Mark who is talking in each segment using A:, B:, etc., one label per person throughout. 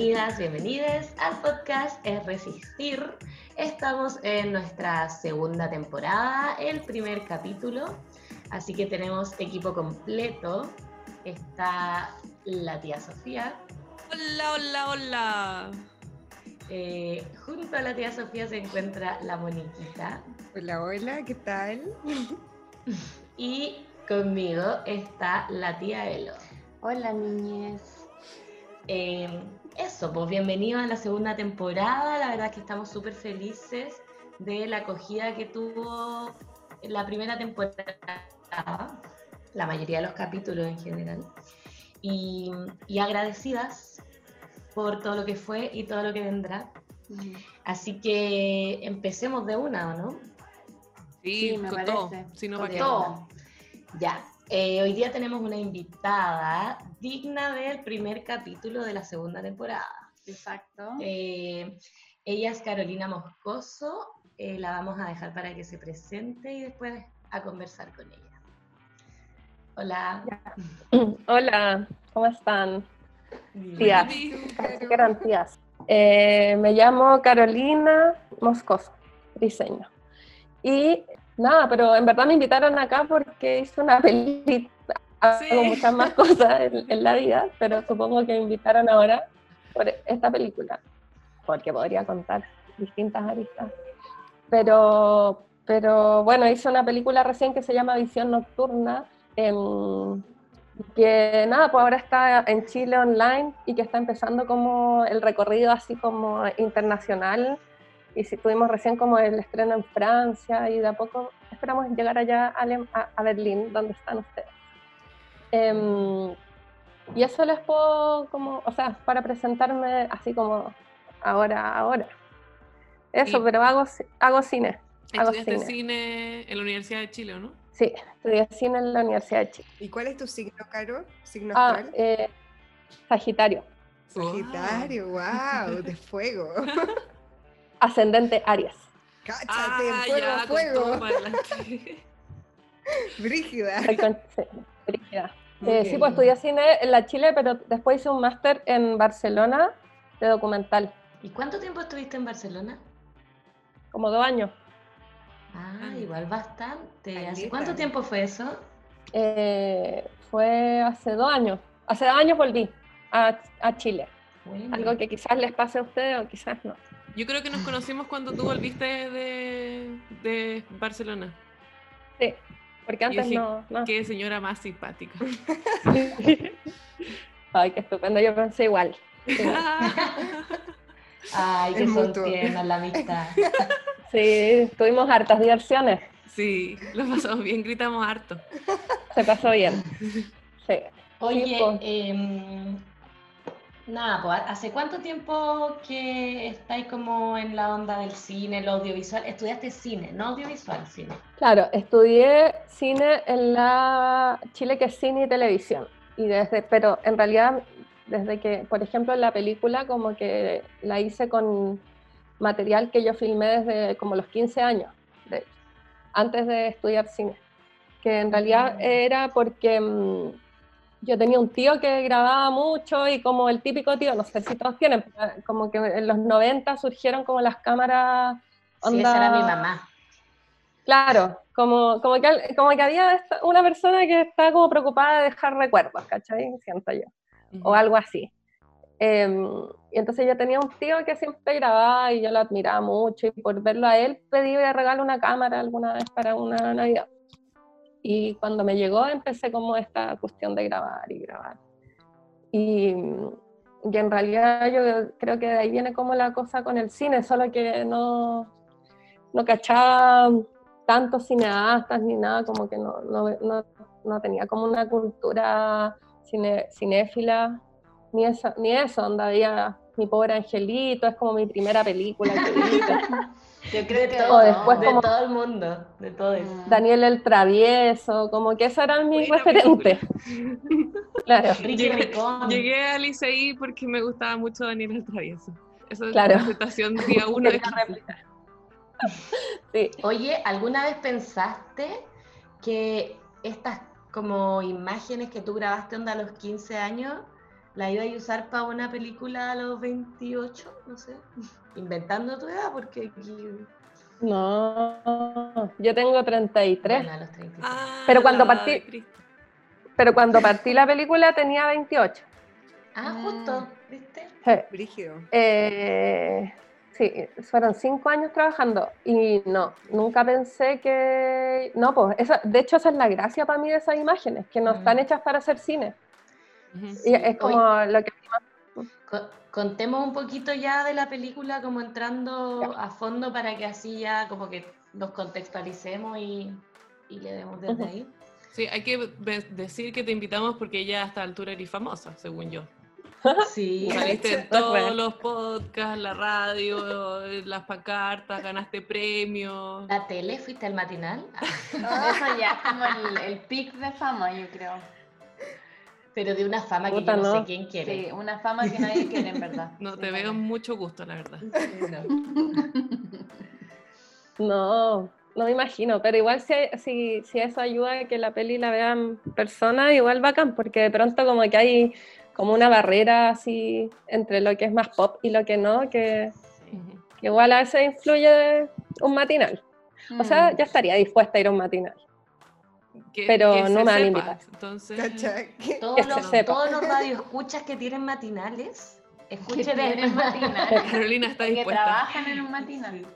A: Bienvenidas, bienvenides al podcast Es Resistir. Estamos en nuestra segunda temporada, el primer capítulo, así que tenemos equipo completo. Está la tía Sofía.
B: Hola, hola, hola.
A: Eh, junto a la tía Sofía se encuentra la Moniquita.
C: Hola, hola, ¿qué tal?
A: Y conmigo está la tía Elo.
D: Hola niñez.
A: Eh, eso, pues bienvenidos a la segunda temporada. La verdad es que estamos súper felices de la acogida que tuvo la primera temporada, la mayoría de los capítulos en general. Y, y agradecidas por todo lo que fue y todo lo que vendrá. Así que empecemos de una, ¿o no?
B: Sí,
D: Sí, me
B: con
D: parece.
B: todo. Si no,
A: Con todo. Ya. Eh, hoy día tenemos una invitada digna del primer capítulo de la segunda temporada.
D: Exacto.
A: Eh, ella es Carolina Moscoso. eh, la vamos a dejar para que se presente y después a conversar con ella. Hola.
E: Hola, ¿cómo están? Tías, que eran tías. Eh, me llamo Carolina Moscoso, diseño. Y nada, pero en verdad me invitaron acá porque hice una película. Hago
B: Sí.
E: muchas más cosas en, en la vida, pero supongo que me invitaron ahora por esta película, porque podría contar distintas aristas. Pero, pero bueno, hice una película recién que se llama Visión Nocturna, que nada, pues ahora está en Chile online y que está empezando como el recorrido así como internacional. Y si tuvimos recién como el estreno en Francia y de a poco esperamos llegar allá a, Alem- a- a Berlín, donde están ustedes. Em, y eso les puedo como, o sea, para presentarme así como ahora, ahora. Eso,
B: Y-
E: pero hago, hago cine. Hago
B: Estudiaste
E: cine.
B: cine en la Universidad de Chile, ¿o no?
E: Sí, estudié cine en la Universidad de Chile.
C: ¿Y cuál es tu signo, Caro? ¿Signo
E: Ah,
C: actual?
E: eh, Sagitario,
C: Sagitario, wow, de fuego.
E: ascendente Aries.
C: Cáchate,
B: Ah,
C: fuego,
B: ya,
C: fuego. Brígida.
E: Sí, brígida. Eh, sí, pues estudié cine en la Chile, pero después hice un máster en Barcelona de documental,
A: ¿Y cuánto tiempo estuviste en Barcelona?
E: como dos años.
A: Ah, igual bastante. ¿Hace cuánto tiempo fue eso?
E: Eh, fue hace dos años. Hace dos años volví a, a Chile.
A: Bueno.
E: Algo que quizás les pase a ustedes o quizás no.
B: Yo creo que nos conocimos cuando tú volviste de, de Barcelona.
E: Sí, porque antes
B: dije,
E: no. no.
B: Qué señora más simpática.
E: Ay, qué estupendo, yo pensé igual.
A: Ay,
C: mutuo.
A: tiernas la amistad.
E: Sí, tuvimos hartas diversiones.
B: Sí, lo pasamos bien, gritamos harto.
E: Se pasó bien. Sí.
A: Oye,
E: pues.
A: Nada, pues, ¿hace cuánto tiempo que estáis como en la onda del cine, el audiovisual? Estudiaste cine, no audiovisual, cine.
E: Claro, estudié cine en la Chile que es cine y televisión. Y desde, pero en realidad, desde que, por ejemplo, la película como que la hice con material que yo filmé desde como los 15 años, de hecho, antes de estudiar cine. Que en realidad
A: Mm.
E: era porque mm, yo tenía un tío que grababa mucho y como el típico tío, no sé si todos tienen, pero como que en los 90 surgieron como las cámaras
A: Sí, esa era mi
E: onda-
A: mamá.
E: Claro, como, como, que, como que había una persona que está como preocupada de dejar recuerdos, ¿cachai? Siento yo, o algo así. Em, y entonces yo tenía un tío que siempre grababa y yo lo admiraba mucho y por verlo a él pedí de regalo una cámara alguna vez para una Navidad. Y cuando me llegó empecé como esta cuestión de grabar y grabar. Y, en realidad yo creo que de ahí viene como la cosa con el cine, solo que no, no cachaba tantos cineastas ni nada, como que no, no, no, no tenía como una cultura cine, cinéfila, ni eso, ni eso, onda, veía Mi pobre angelito, es como mi primera película que.
D: Yo creo que
A: todo,
E: después
A: de
E: como-
A: todo el mundo, de todo eso.
D: Mm.
E: Daniel el Travieso, como que esos eran mis
B: Buena
E: referentes. Claro,
B: Llegué-. Llegué al ICI porque me gustaba mucho Daniel el Travieso. Esa es
E: Claro.
B: la presentación día uno de
E: sí.
A: Oye, ¿alguna vez pensaste que estas como imágenes que tú grabaste onda a los 15 años la ibas a usar para una película a los 28? No sé. Inventando tu edad, porque aquí.
E: No, yo tengo 33,
A: Bueno, a los 33.
B: Ah,
E: Pero cuando partí-
B: Cristo.
E: pero cuando partí la película tenía 28.
A: Ah, justo, ¿viste?
E: Sí.
C: Brígido.
E: Eh, sí, fueron cinco años trabajando y no, nunca pensé que... No, pues, esa, de hecho esa es la gracia para mí de esas imágenes, que no están hechas para hacer cine. Y es como lo que...
A: Contemos un poquito ya de la película, como entrando a fondo para que así ya como que nos contextualicemos y, y le demos desde
E: Ujú.
A: ahí.
B: Sí, hay que decir que te invitamos porque ya a esta altura eres famosa, según yo.
A: Sí,
B: Saliste en todos los podcasts, la radio, las pancartas, ganaste premios.
A: la tele, fuiste al matinal,
D: Eso ya es como el, el pic de fama, yo creo.
A: Pero de una fama que
E: Puta,
A: yo no,
E: no.
A: sé quién quiere.
D: Sí, una fama que nadie quiere, en verdad.
B: No,
D: Sí,
B: te veo
D: vale.
B: mucho gusto, la verdad.
E: No, no me imagino, pero igual si, si, si eso ayuda a que la peli la vean personas, igual bacán, porque de pronto como que hay como una barrera así entre lo que es más pop y lo que no, que, que igual a veces influye un matinal. O sea,
D: Mm.
E: ya estaría dispuesta a ir a un matinal.
B: Que-
E: Pero
B: que
E: no
B: se
E: me
B: sepa.
E: invitar.
B: Entonces.
C: Que-
A: Todos
E: Que se
A: los,
E: sepa.
A: todos los radioescuchas que tienen matinales,
D: que
A: escuchen
D: tienen matinal.
B: Carolina está
D: que
B: dispuesta.
D: trabajan en un matinal.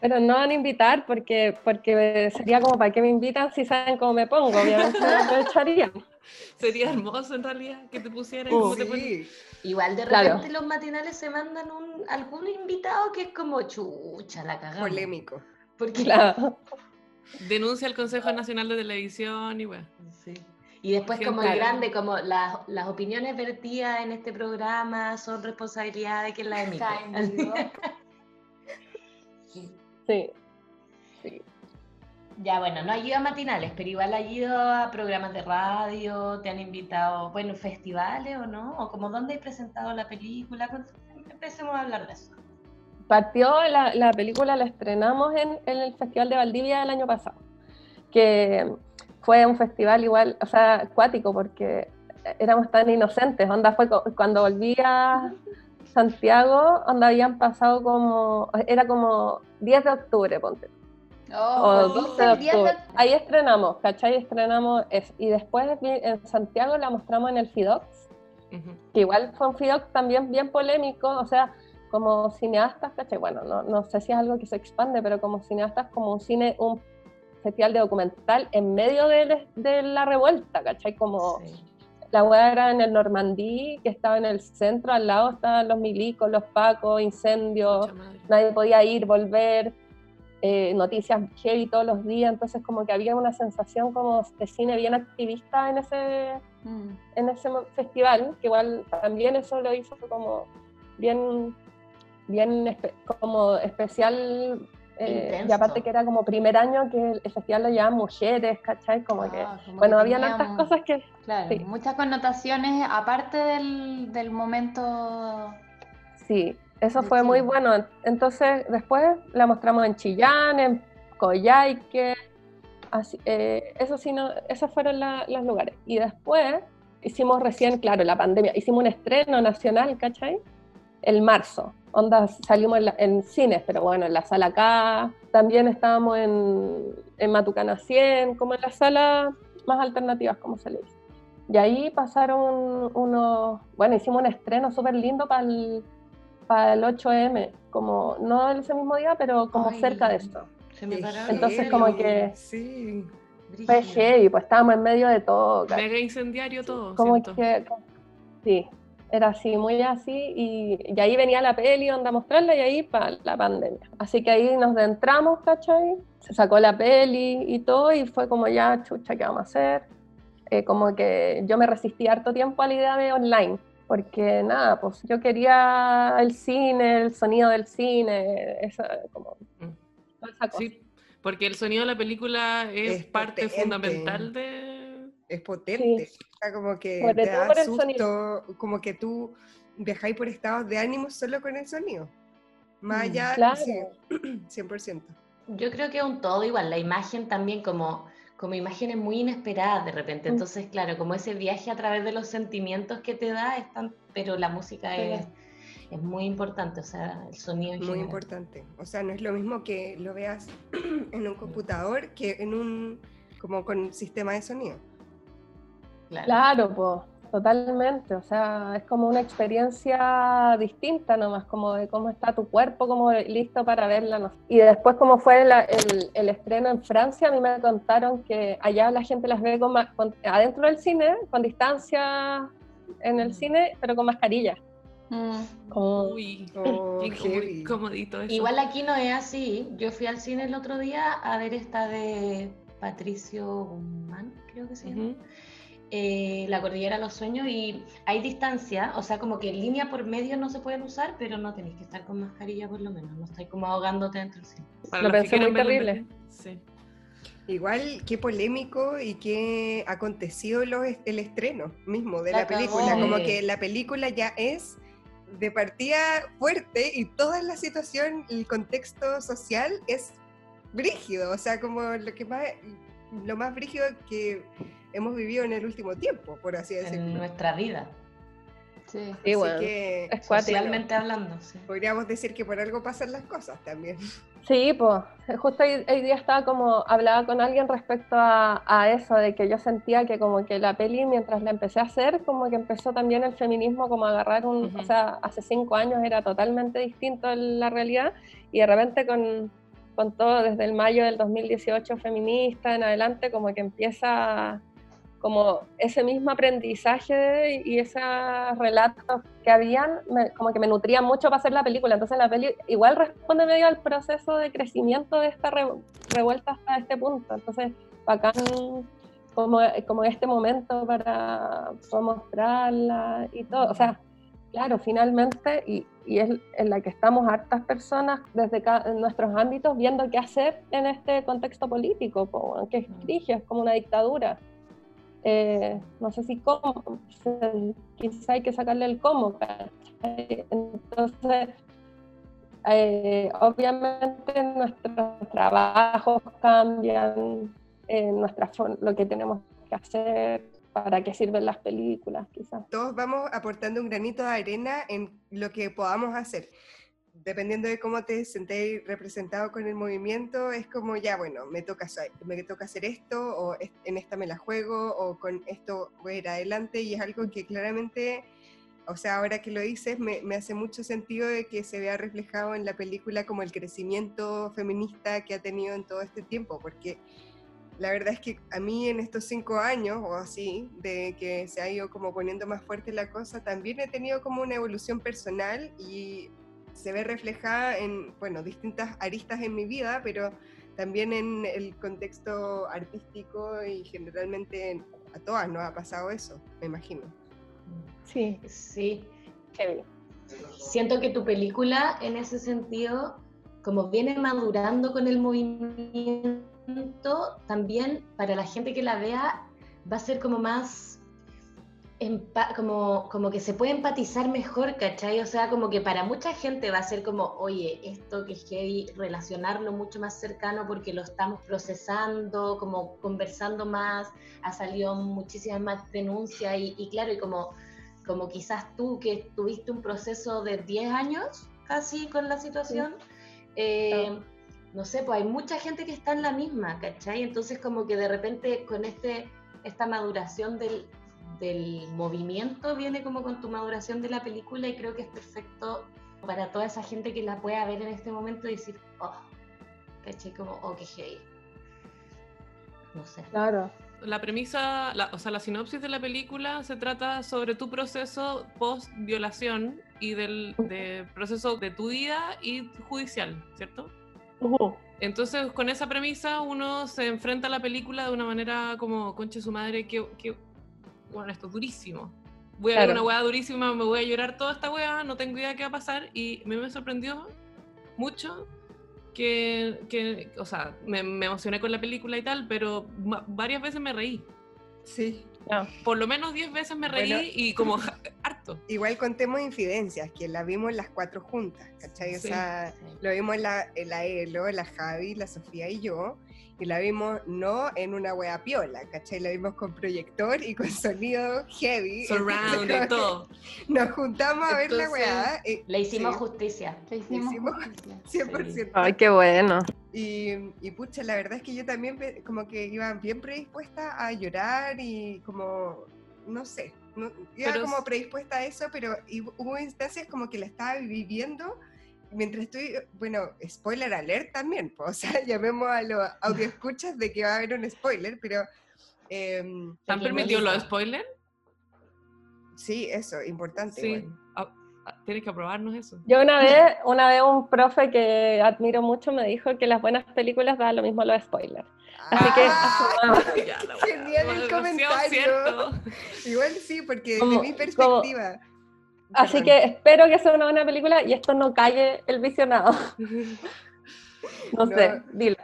E: Pero no van a invitar porque, porque sería como para qué me invitan si saben cómo me pongo, obviamente me aprovecharían.
B: Sería hermoso en realidad que te pusieran
E: Uh.
B: como te.
C: Sí.
A: Igual de
E: Claro.
A: repente los matinales se mandan un, algún invitado que es como chucha, la cagamos.
C: Polémico.
A: Porque,
E: Claro.
B: Denuncia al Consejo Nacional de Televisión y bueno.
A: Sí. Y después como el grande, como las, las opiniones vertidas en este programa son responsabilidad de quien las emite.
D: Vivo.
E: Sí.
A: Ya, bueno, no has ido a matinales, pero igual has ido a programas de radio, te han invitado, bueno, festivales o no, o como dónde has presentado la película. Empecemos a hablar de eso.
E: Partió la, la película, la estrenamos en, en el Festival de Valdivia el año pasado, que fue un festival igual, o sea, acuático, porque éramos tan inocentes. Onda fue cuando volví a Santiago, onda habían pasado como, era como 10 de octubre, ponte. o
D: Oh,
E: 12 de octubre.
D: de-
E: Ahí estrenamos, ¿cachai? Estrenamos eso. Y después vi- en Santiago la mostramos en el FIDOX,
B: Ujú.
E: que igual fue un FIDOX también bien polémico, o sea, como cineastas, ¿cachai? Bueno, no, no sé si es algo que se expande, pero como cineastas, como un cine, un festival de documental en medio de, de la revuelta, ¿cachai? Como
A: Sí.
E: la weá era en el Normandí, que estaba en el centro, al lado estaban los milicos, los pacos, incendios, nadie podía ir, volver, eh, noticias heavy todos los días, entonces como que había una sensación como de cine bien activista en ese,
D: Mm.
E: en ese festival, que igual también eso lo hizo como bien, bien espe- como especial, eh, y aparte que era como primer año que el, festival lo llevaban mujeres, ¿cachai? Como que,
D: Ah, como
E: bueno,
D: que
E: hartas
D: un-
E: cosas que,
D: Claro,
E: sí.
D: muchas connotaciones aparte del, del momento.
E: sí, eso fue muy bueno. Entonces después la mostramos en Chillán, en Coyhaique, así, eh, eso sí, no, esos fueron la- los lugares. Y después hicimos recién, claro, la pandemia, hicimos un estreno nacional, ¿cachai? El marzo. Onda, salimos en, la- en cines, pero bueno, en la sala acá. También estábamos en, en Matucana 100, como en las salas más alternativas, como se le dice. Y ahí pasaron unos, bueno, hicimos un estreno súper lindo para el, para el 8M, como no ese mismo día, pero como
A: Ay,
E: cerca de esto.
A: Se me
E: Entonces, como que-
C: Sí.
E: Fue heavy, pues estábamos en medio de todo.
B: Mega incendiario todo.
E: como
B: siento.
E: que sí era así muy así y, y ahí venía la peli onda a mostrarla y ahí para la pandemia así que ahí nos entramos ¿cachai? se sacó la peli y todo y fue como ya chucha qué vamos a hacer Eh, como que yo me resistí harto tiempo a la idea de online porque nada, pues yo quería el cine, el sonido del cine, esa, como,
B: Mm.
E: toda esa cosa.
B: Sí, porque el sonido de la película es,
C: Es
B: parte
C: potente.
B: fundamental de...
C: Es potente. O sea, como que te da
E: por
C: susto, como que tú viajáis por estados de ánimo solo con el sonido. Más
B: Mm,
C: allá,
E: Claro.
C: sí, 100%.
A: Yo creo que es un todo igual, la imagen también como, como imágenes muy inesperadas de repente.
E: Mm.
A: Entonces, claro, como ese viaje a través de los sentimientos que te da, es tan- pero la música
E: Sí.
A: es, es muy importante, o sea, el sonido en
C: Muy
A: general.
C: importante. O sea, no es lo mismo que lo veas en un computador que en un, como con sistema de sonido.
A: Claro.
E: Claro, pues, totalmente. O sea, es como una experiencia distinta nomás, como de cómo está tu cuerpo, como listo para verla. no sé. Y después, como fue la- el, el estreno en Francia, a mí me contaron que allá la gente las ve con adentro del cine, con distancia en el
A: Mm.
E: cine, pero con mascarilla.
D: Mm.
E: Como,
B: Uy,
C: Oh,
B: qué comodito eso.
A: Igual aquí no es así. Yo fui al cine el otro día a ver esta de Patricio Guzmán, creo que se llama. Eh, La Cordillera de los Sueños y hay distancia, o sea, como que línea por medio no se pueden usar, pero no tenéis que estar con mascarilla por lo menos, no estáis como ahogándote dentro del cine.
B: Para
E: Lo pensé muy terrible.
B: Sí.
C: Igual, qué polémico y qué acontecido lo es- el estreno mismo de
A: La
C: la película. Como que la película ya es de partida fuerte y toda la situación, el contexto social es brígido. O sea, como lo que más, lo más brígido que hemos vivido en el último tiempo, por así
A: En
C: decirlo.
A: nuestra vida,
D: Sí.
E: sí,
C: Así
E: bueno.
C: que
E: Es
A: socialmente hablando. sí.
C: podríamos decir que por algo pasan las cosas también.
E: Sí, pues, justo hoy, hoy día estaba como, hablaba con alguien respecto a, a eso, de que yo sentía que como que la peli, mientras la empecé a hacer, como que empezó también el feminismo como a agarrar un,
B: Ujú.
E: o sea, hace cinco años era totalmente distinto en la realidad, y de repente con, con todo, desde el mayo del 2018 feminista en adelante, como que empieza como ese mismo aprendizaje y esos relatos que habían, me- como que me nutrían mucho para hacer la película. Entonces la peli igual responde medio al proceso de crecimiento de esta re- revuelta hasta este punto. Entonces, bacán como, como este momento para, para mostrarla y todo. O sea, claro, finalmente, y, y es en la que estamos hartas personas desde nuestros ámbitos viendo qué hacer en este contexto político, po, que es es como una dictadura. Eh, no sé si cómo, quizá hay que sacarle el cómo, ¿cachai? Entonces, eh, obviamente nuestros trabajos cambian, eh, nuestra lo que tenemos que hacer, para qué sirven las películas, quizás.
C: todos vamos aportando un granito de arena en lo que podamos hacer. Dependiendo de cómo te sentéis representado con el movimiento, es como ya, bueno, me toca, me toca hacer esto, o en esta me la juego, o con esto voy a ir adelante, y es algo que claramente, o sea, ahora que lo dices, me, me hace mucho sentido de que se vea reflejado en la película como el crecimiento feminista que ha tenido en todo este tiempo, porque la verdad es que a mí en estos cinco años o así, de que se ha ido como poniendo más fuerte la cosa, también he tenido como una evolución personal y se ve reflejada en, bueno, distintas aristas en mi vida, pero también en el contexto artístico y generalmente en- a todas nos ha pasado eso, me imagino.
E: Sí,
A: Sí,
E: heavy.
A: siento que tu película en ese sentido, como viene madurando con el movimiento, también para la gente que la vea va a ser como más, como, como que se puede empatizar mejor, ¿cachai? O sea, como que para mucha gente va a ser como, oye, esto que es heavy, relacionarlo mucho más cercano porque lo estamos procesando, como conversando más, ha salido muchísimas más denuncias y, y claro, y como como quizás tú que tuviste un proceso de 10 años casi con la situación, eh, no sé, pues hay mucha gente que está en la misma, ¿cachai? Entonces como que de repente con este, esta maduración del, del movimiento viene como con tu maduración de la película y creo que es perfecto para toda esa gente que la pueda ver en este momento y decir, oh, ¿cachai? Como, oh, qué heavy. No sé.
E: Claro.
B: La premisa, la- o sea, la sinopsis de la película se trata sobre tu proceso post violación y del de proceso de tu vida y judicial, ¿cierto? Entonces, con esa premisa, uno se enfrenta a la película de una manera como, conche su madre, que, que bueno, esto es durísimo. voy a ver
E: Claro.
B: una weá durísima, me voy a llorar toda esta weá, no tengo idea qué va a pasar. Y a mí me sorprendió mucho que, que o sea, me, me emocioné con la película y tal, pero varias veces me reí.
C: Sí.
E: Ya.
B: Por lo menos 10 veces me reí
C: Bueno.
B: y como harto.
C: Igual contemos infidencias, que la vimos las cuatro juntas, ¿cachai? O
B: Sí.
C: sea, lo vimos la, la Elo, la Javi, la Sofía y yo, y la vimos no en una wea piola, ¿cachai? La vimos con proyector y con sonido heavy.
B: Surround y todo.
C: Nos juntamos a ver la
B: Entonces,
C: wea. y-
A: Le hicimos
C: sí,
A: justicia.
D: Le hicimos
C: hicimos
D: justicia.
C: 100%.
E: Ay, qué bueno.
C: Y, y pucha, la verdad es que yo también como que iba bien predispuesta a llorar y como, no sé, no- iba
B: Pero
C: como predispuesta a eso, pero y hubo instancias como que la estaba viviendo mientras estoy, bueno, spoiler alert también, pues, o sea, llamemos a los audioescuchas de que va a haber un spoiler, pero
B: ¿Te han permitido los spoilers?
C: sí, eso, importante.
B: Sí.
C: igual.
B: Ah, ah, tienes que aprobarnos eso.
E: Yo una vez, una vez un profe que admiro mucho me dijo que las buenas películas dan lo mismo los spoilers. Así que
C: Ah,
E: asumamos.
B: Weá,
C: Genial el comentario.
B: cierto.
C: igual sí, porque
E: Como-
C: de mi perspectiva.
E: Así que espero que sea una buena película y esto no calle el visionado. No,
C: No.
E: sé, dilo.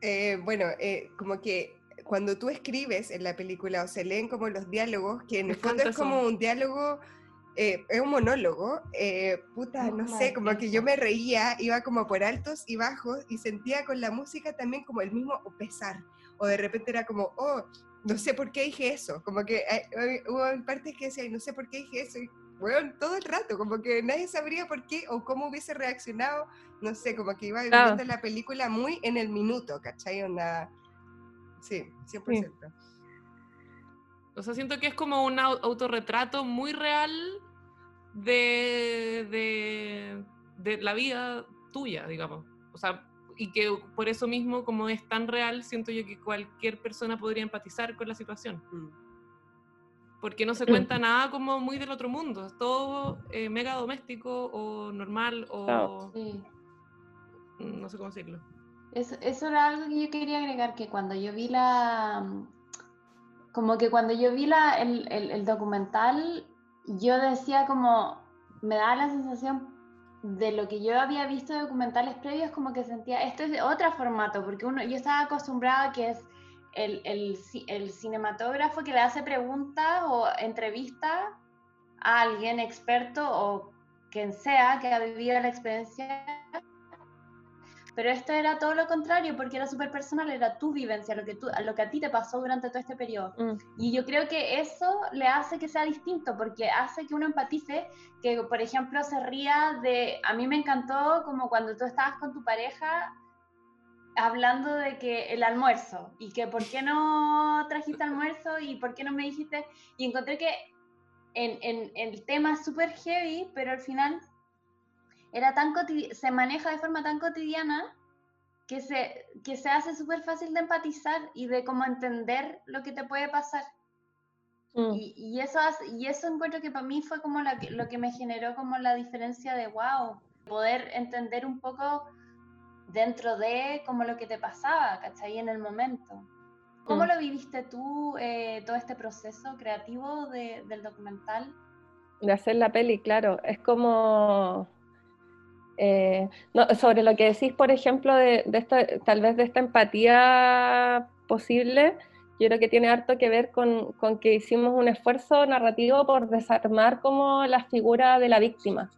C: Eh, bueno, eh, como que cuando tú escribes en la película o se leen como los diálogos, que en el fondo es como un diálogo, eh, es un monólogo, eh, puta, no sé, como que yo me reía, iba como por altos y bajos y sentía con la música también como el mismo pesar, o de repente era como, oh, no sé por qué dije eso, como que eh, eh, hubo partes que decían, no sé por qué dije eso, y bueno, todo el rato, como que nadie sabría por qué o cómo hubiese reaccionado, no sé, como que iba
E: Claro.
C: viviendo la película muy en el minuto, ¿cachai? Onda, sí, 100%.
B: O sea, siento que es como un au- autorretrato muy real de, de, de la vida tuya, digamos. O sea, y que por eso mismo, como es tan real, siento yo que cualquier persona podría empatizar con la situación.
C: Mm.
B: Porque no se cuenta nada como muy del otro mundo. Es todo eh, mega doméstico o normal o...
E: Claro.
D: Sí.
B: No sé cómo decirlo.
D: Eso, eso era algo que yo quería agregar, que cuando yo vi la, como que cuando yo vi la, el, el- el documental, yo decía como, me daba la sensación de lo que yo había visto de documentales previos, como que sentía, esto es de otro formato, porque uno, yo estaba acostumbrada a que es el, el, el cinematógrafo que le hace preguntas o entrevista a alguien experto o quien sea que ha vivido la experiencia pero esto era todo lo contrario, porque era súper personal, era tu vivencia, lo que, tú, lo que a ti te pasó durante todo este periodo.
E: Mm.
D: Y yo creo que eso le hace que sea distinto, porque hace que uno empatice, que por ejemplo se ría de, a mí me encantó como cuando tú estabas con tu pareja hablando de que el almuerzo, y que por qué no trajiste almuerzo, y por qué no me dijiste, y encontré que en, en- el tema es súper heavy, pero al final era tan se maneja de forma tan cotidiana que se, que se hace súper fácil de empatizar y de cómo entender lo que te puede pasar.
E: Mm.
D: Y, y eso, hace- y eso encuentro que para mí fue como la lo que me generó como la diferencia de, wow, poder entender un poco dentro de como lo que te pasaba, ¿cachai? En el momento. ¿Cómo
E: Mm.
D: lo viviste tú, eh, todo este proceso creativo de- del documental?
E: de hacer la peli, claro. Es como. eh, no, sobre lo que decís, por ejemplo, de, de esta, tal vez de esta empatía posible, yo creo que tiene harto que ver con, con que hicimos un esfuerzo narrativo por desarmar como la figura de la víctima,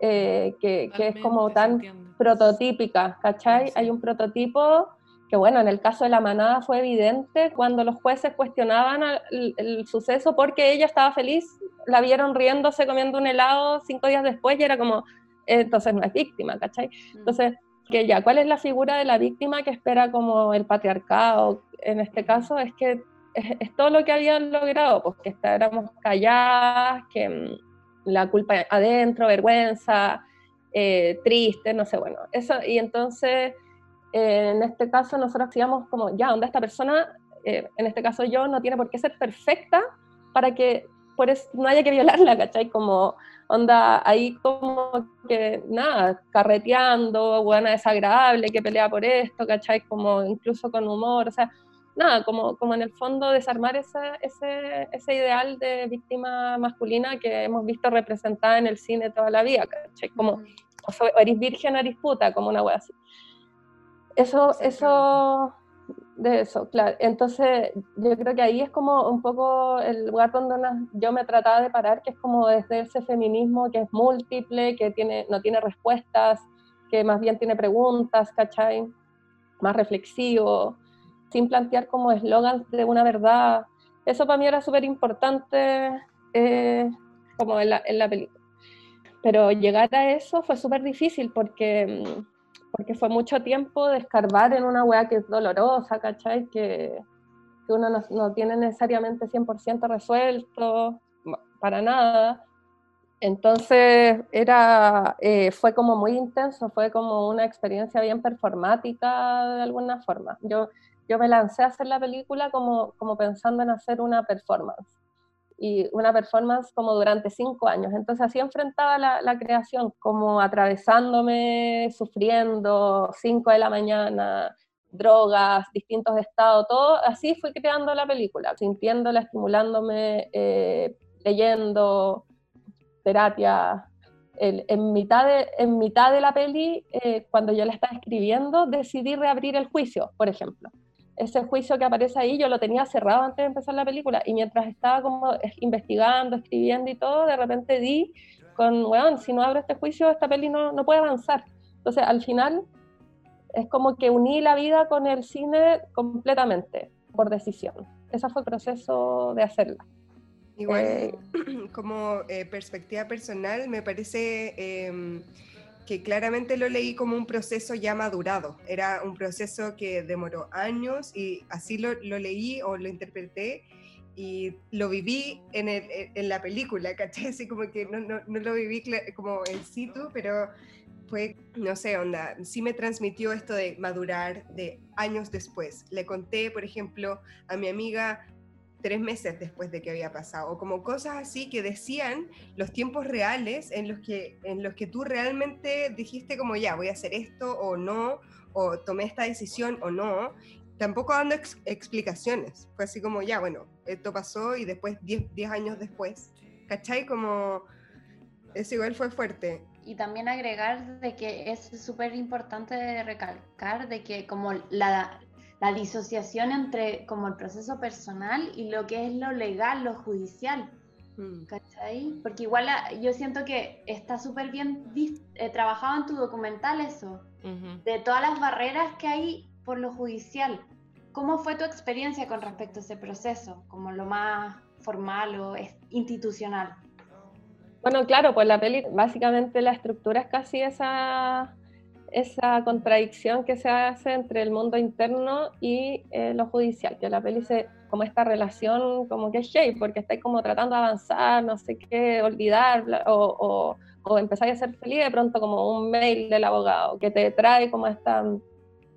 E: eh, que, que es como tan prototípica, ¿cachai?
B: Sí.
E: Hay un prototipo que, bueno, en el caso de la manada fue evidente cuando los jueces cuestionaban el, el suceso porque ella estaba feliz, la vieron riéndose comiendo un helado cinco días después y era como, eh, entonces no es víctima, ¿cachai? Entonces, que ya, ¿cuál es la figura de la víctima que espera como el patriarcado? En este caso es que es, es todo lo que habían logrado, pues que éramos calladas, que mm, la culpa adentro, vergüenza, eh, triste, no sé, bueno, eso, y entonces eh, en este caso nosotros decíamos como, ya, onda esta persona, eh, en este caso yo, no tiene por qué ser perfecta para que por no haya que violarla, ¿cachai? Como onda ahí como que nada, carreteando, buena desagradable, que pelea por esto, ¿cachai? Como incluso con humor, o sea, nada, como, como en el fondo desarmar ese, ese, ese ideal de víctima masculina que hemos visto representada en el cine toda la vida, ¿cachai? Como, o, eres virgen o eres puta, como una wea así. Eso, eso, de eso, claro. Entonces, yo creo que ahí es como un poco el lugar donde yo me trataba de parar, que es como desde ese feminismo que es múltiple, que tiene, no tiene respuestas, que más bien tiene preguntas, ¿cachai? Más reflexivo, sin plantear como eslogans de una verdad. Eso para mí era súper importante eh, como en la, en la película. Pero llegar a eso fue súper difícil porque, porque fue mucho tiempo de escarbar en una weá que es dolorosa, ¿cachai? Que, que uno no, no, tiene necesariamente 100% resuelto, para nada. Entonces era, eh, fue como muy intenso, fue como una experiencia bien performática de alguna forma. Yo, yo me lancé a hacer la película como, como pensando en hacer una performance y una performance como durante cinco años. Entonces así enfrentaba la, la, creación, como atravesándome, sufriendo, cinco de la mañana, drogas, distintos estados, todo, así fui creando la película, sintiéndola, estimulándome, eh, leyendo, terapia. en, mitad de, en mitad de la peli, eh, cuando yo la estaba escribiendo, decidí reabrir el juicio, por ejemplo ese juicio que aparece ahí yo lo tenía cerrado antes de empezar la película y mientras estaba como investigando, escribiendo y todo, de repente di con, weón, si no abro este juicio, esta peli no, no puede avanzar. Entonces, al final, es como que uní la vida con el cine completamente, por decisión. Ese fue el proceso de hacerla.
C: Igual, eh, como eh, perspectiva personal, me parece... Eh, que claramente lo leí como un proceso ya madurado. Era un proceso que demoró años y así lo, lo leí o lo interpreté y lo viví en, el, en la película, ¿cachai? Así como que no, no, no lo viví como en situ, pero fue, no sé, onda, sí me transmitió esto de madurar de años después. Le conté, por ejemplo, a mi amiga tres meses después de que había pasado, o como cosas así que decían los tiempos reales en los que, en los que tú realmente dijiste como ya, voy a hacer esto o no, o tomé esta decisión o no, tampoco dando explicaciones, fue así como ya, bueno, esto pasó y después, diez años después, ¿cachai? Como eso igual fue fuerte.
D: Y también agregar de que es súper importante recalcar de que como la, la disociación entre como el proceso personal y lo que es lo legal, lo judicial. Mm. ¿Cachai? Porque igual ah, yo siento que está súper bien eh, trabajado en tu documental eso, de todas las barreras que hay por lo judicial. ¿Cómo fue tu experiencia con respecto a ese proceso, como lo más formal o institucional?
E: Bueno, claro, pues la peli, básicamente la estructura es casi esa esa contradicción que se hace entre el mundo interno y eh, lo judicial, que la peli se, como esta relación como que es shape, porque estáis como tratando de avanzar, no sé qué, olvidar o, o, o empezáis a ser feliz de pronto como un mail del abogado que te trae como esta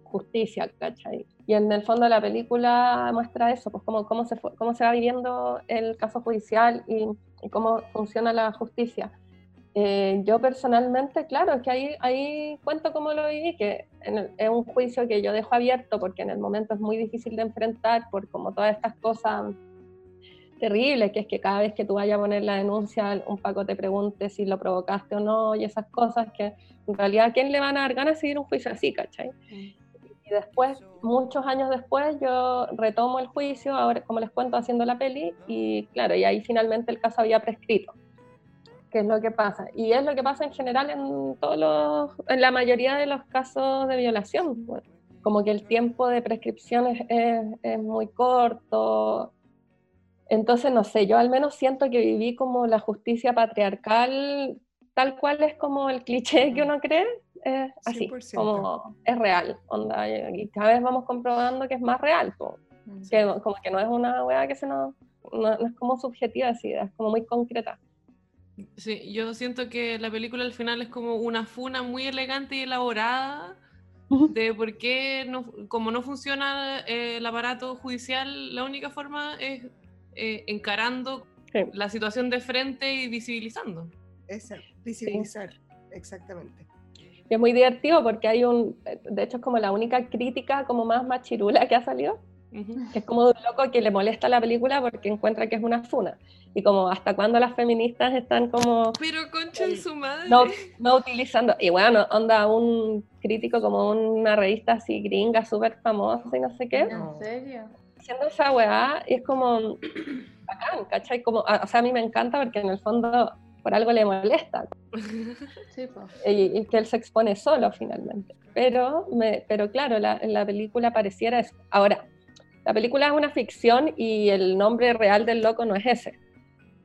E: justicia, ¿cachai? Y en el fondo de la película muestra eso, pues cómo, cómo, se, cómo se va viviendo el caso judicial y, y cómo funciona la justicia. Eh, yo personalmente, claro, es que ahí, ahí cuento cómo lo viví, que es un juicio que yo dejo abierto porque en el momento es muy difícil de enfrentar por como todas estas cosas terribles, que es que cada vez que tú vayas a poner la denuncia, un Paco te pregunte si lo provocaste o no, y esas cosas que en realidad a quién le van a dar ganas de seguir un juicio así, ¿cachai? Y después, muchos años después, yo retomo el juicio, ahora como les cuento, haciendo la peli, y claro, y ahí finalmente el caso había prescrito qué es lo que pasa. Y es lo que pasa en general en todos los, en la mayoría de los casos de violación. Pues. Como que el tiempo de prescripción es, es, muy corto. Entonces, no sé, yo al menos siento que viví como la justicia patriarcal, tal cual es como el cliché que uno cree, es así, como es real. Onda, y cada vez vamos comprobando que es más real. Como, que, como que no es una weá que se nos, no, no es como subjetiva, así, es como muy concreta.
B: Sí, yo siento que la película al final es como una funa muy elegante y elaborada de por qué, no, como no funciona eh, el aparato judicial, la única forma es eh, encarando la situación de frente y visibilizando.
C: Esa, visibilizar, exactamente.
E: Y es muy divertido porque hay un, de hecho es como la única crítica como más machirula que ha salido, Que es como de un loco que le molesta la película porque encuentra que es una funa. Y como hasta cuándo las feministas están como
B: Pero concha de su madre.
E: no, no utilizando, y bueno, onda un crítico como una revista así gringa súper famosa y no sé qué,
D: ¿En serio?
E: haciendo esa weá y es como bacán, ¿cachai? Como, o sea, a mí me encanta porque en el fondo por algo le molesta
D: Sí, pues.
E: y, y que él se expone solo finalmente. Pero, me, pero claro, la, la película pareciera eso. Ahora, la película es una ficción y el nombre real del loco no es ese,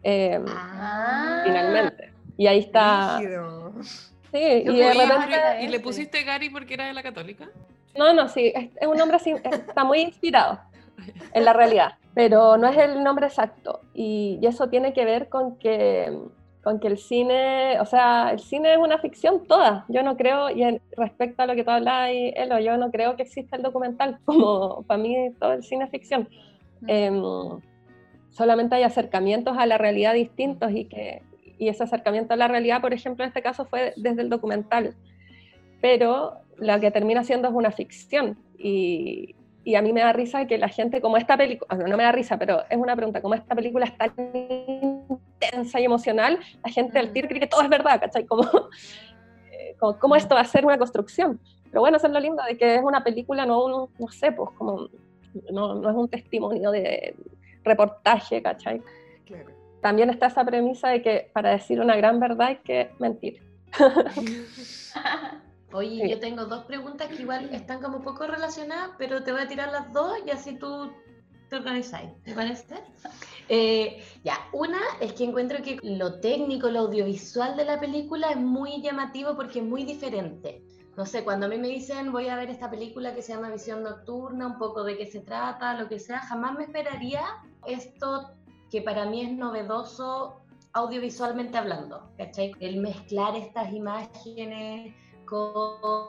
E: eh,
D: Ah.
E: finalmente. Y ahí está...
C: Rígido.
E: Sí, y de repente...
B: ¿Y le
D: ese.
B: pusiste Gary porque era de la católica?
E: No, no, sí, es, es un nombre así, está muy inspirado en la realidad, pero no es el nombre exacto. Y, y eso tiene que ver con que, con que el cine, o sea, el cine es una ficción toda. Yo no creo, y en- respecto a lo que tú hablabas, Elo, yo no creo que exista el documental, como para mí todo el cine es ficción. Em, solamente hay acercamientos a la realidad distintos y que y ese acercamiento a la realidad, por ejemplo, en este caso fue desde el documental, pero lo que termina siendo es una ficción y, y a mí me da risa que la gente, como esta película, no me da risa, pero es una pregunta, como esta película es tan intensa y emocional, la gente al tiro cree que todo es verdad, ¿cachai? Como, eh, como, ¿cómo esto va a ser una construcción? Pero bueno, eso es lo lindo de que es una película, no un, no sé, pues como, no, no es un testimonio de reportaje, ¿cachai?
C: Claro.
E: También está esa premisa de que para decir una gran verdad hay que mentir.
A: Oye,
E: Sí.
A: yo tengo dos preguntas que igual están como poco relacionadas, pero te voy a tirar las dos y así tú te organizáis. ¿Te parece? Eh, ya, una es que encuentro que lo técnico, lo audiovisual de la película es muy llamativo porque es muy diferente. No sé, cuando a mí me dicen voy a ver esta película que se llama Visión Nocturna, un poco de qué se trata, lo que sea, jamás me esperaría esto que para mí es novedoso audiovisualmente hablando, ¿cachai? El mezclar estas imágenes con,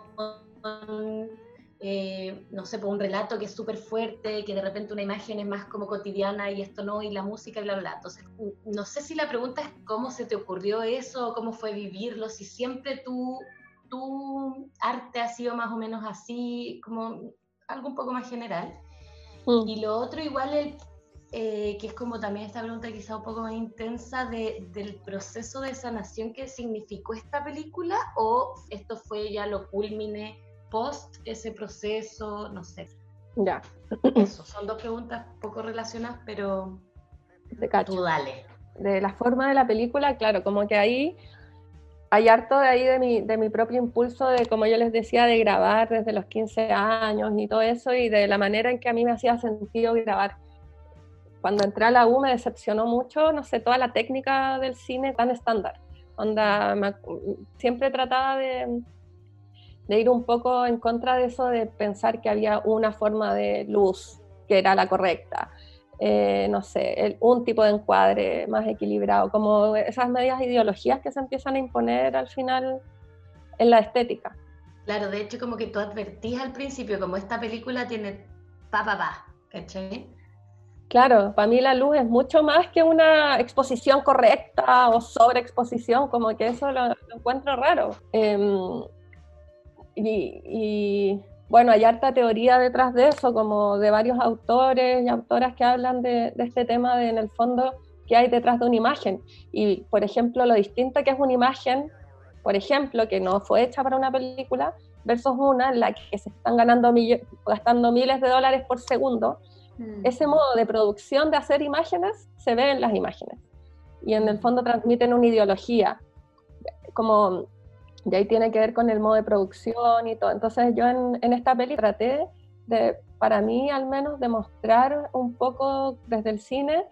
A: eh, no sé, por un relato que es súper fuerte, que de repente una imagen es más como cotidiana y esto no, y la música y bla, bla. Entonces, no sé si la pregunta es cómo se te ocurrió eso, cómo fue vivirlo, si siempre tú, tu arte ha sido más o menos así, como algo un poco más general.
E: Mm.
A: Y lo otro igual el, eh, que es como también esta pregunta quizá un poco más intensa de, del proceso de sanación que significó esta película o esto fue ya lo culmine post ese proceso, no sé.
E: Ya,
A: Eso, son dos preguntas poco relacionadas, pero
E: cacho.
A: tú dale.
E: de la forma de la película, claro, como que ahí hay harto de ahí de mi, de mi propio impulso de, como yo les decía, de grabar desde los 15 años y todo eso, y de la manera en que a mí me hacía sentido grabar. Cuando entré a la U me decepcionó mucho, no sé, toda la técnica del cine tan estándar. Onda, me siempre trataba de, de ir un poco en contra de eso, de pensar que había una forma de luz que era la correcta eh, no sé, el- un tipo de encuadre más equilibrado, como esas medias ideologías que se empiezan a imponer al final en la estética.
A: Claro, de hecho como que tú advertís al principio, como esta película tiene pa, pa, pa, ¿cachai?
E: Claro, para mí la luz es mucho más que una exposición correcta o sobreexposición, como que eso lo, lo encuentro raro. Em, y, y, bueno, hay harta teoría detrás de eso, como de varios autores y autoras que hablan de, de este tema de, en el fondo, qué hay detrás de una imagen. Y, por ejemplo, lo distinto que es una imagen, por ejemplo, que no fue hecha para una película, versus una en la que se están ganando gastando miles de dólares por segundo,
D: Mm.
E: ese modo de producción de hacer imágenes se ve en las imágenes. Y en el fondo transmiten una ideología, como de ahí tiene que ver con el modo de producción y todo. Entonces yo en, en esta peli traté de, para mí al menos, demostrar un poco desde el cine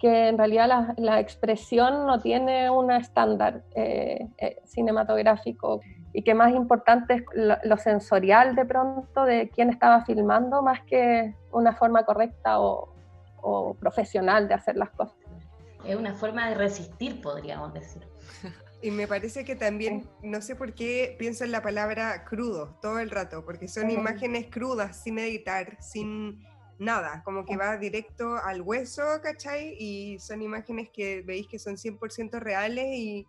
E: que en realidad la, la expresión no tiene un estándar eh, eh, cinematográfico y que más importante es lo, lo, sensorial de pronto de quién estaba filmando más que una forma correcta o, o, profesional de hacer las cosas.
A: Es una forma de resistir, podríamos decir.
C: Y me parece que también, no sé por qué pienso en la palabra crudo todo el rato, porque son imágenes crudas, sin editar, sin nada, como que va directo al hueso, ¿cachai? Y son imágenes que veis que son 100% reales y,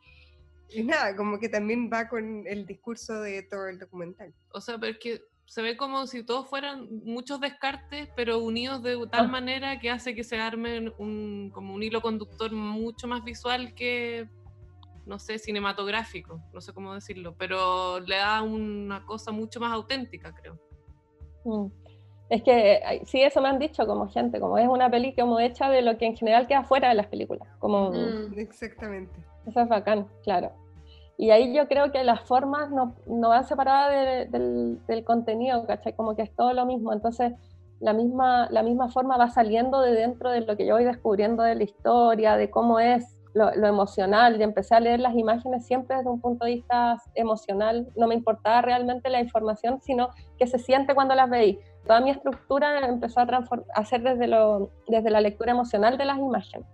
C: y nada, como que también va con el discurso de todo el documental.
B: O sea, pero es que se ve como si todos fueran muchos descartes, pero unidos de tal
E: Ah.
B: manera que hace que se arme un, como un hilo conductor mucho más visual que, no sé, cinematográfico, no sé cómo decirlo, pero le da una cosa mucho más auténtica, creo.
E: Mm. Es que ay, sí, eso me han dicho como gente, como es una peli como hecha de lo que en general queda fuera de las películas, como
D: Mm.
C: Exactamente.
E: eso es bacán, claro. Y ahí yo creo que las formas no, no van separadas de- del, del contenido, ¿cachai? Como que es todo lo mismo, entonces la misma, la misma forma va saliendo de dentro de lo que yo voy descubriendo de la historia, de cómo es lo, emocional, y empecé a leer las imágenes siempre desde un punto de vista emocional, no me importaba realmente la información, sino que se siente cuando las veí. Toda mi estructura empezó a, ser desde, desde la lectura emocional de las imágenes.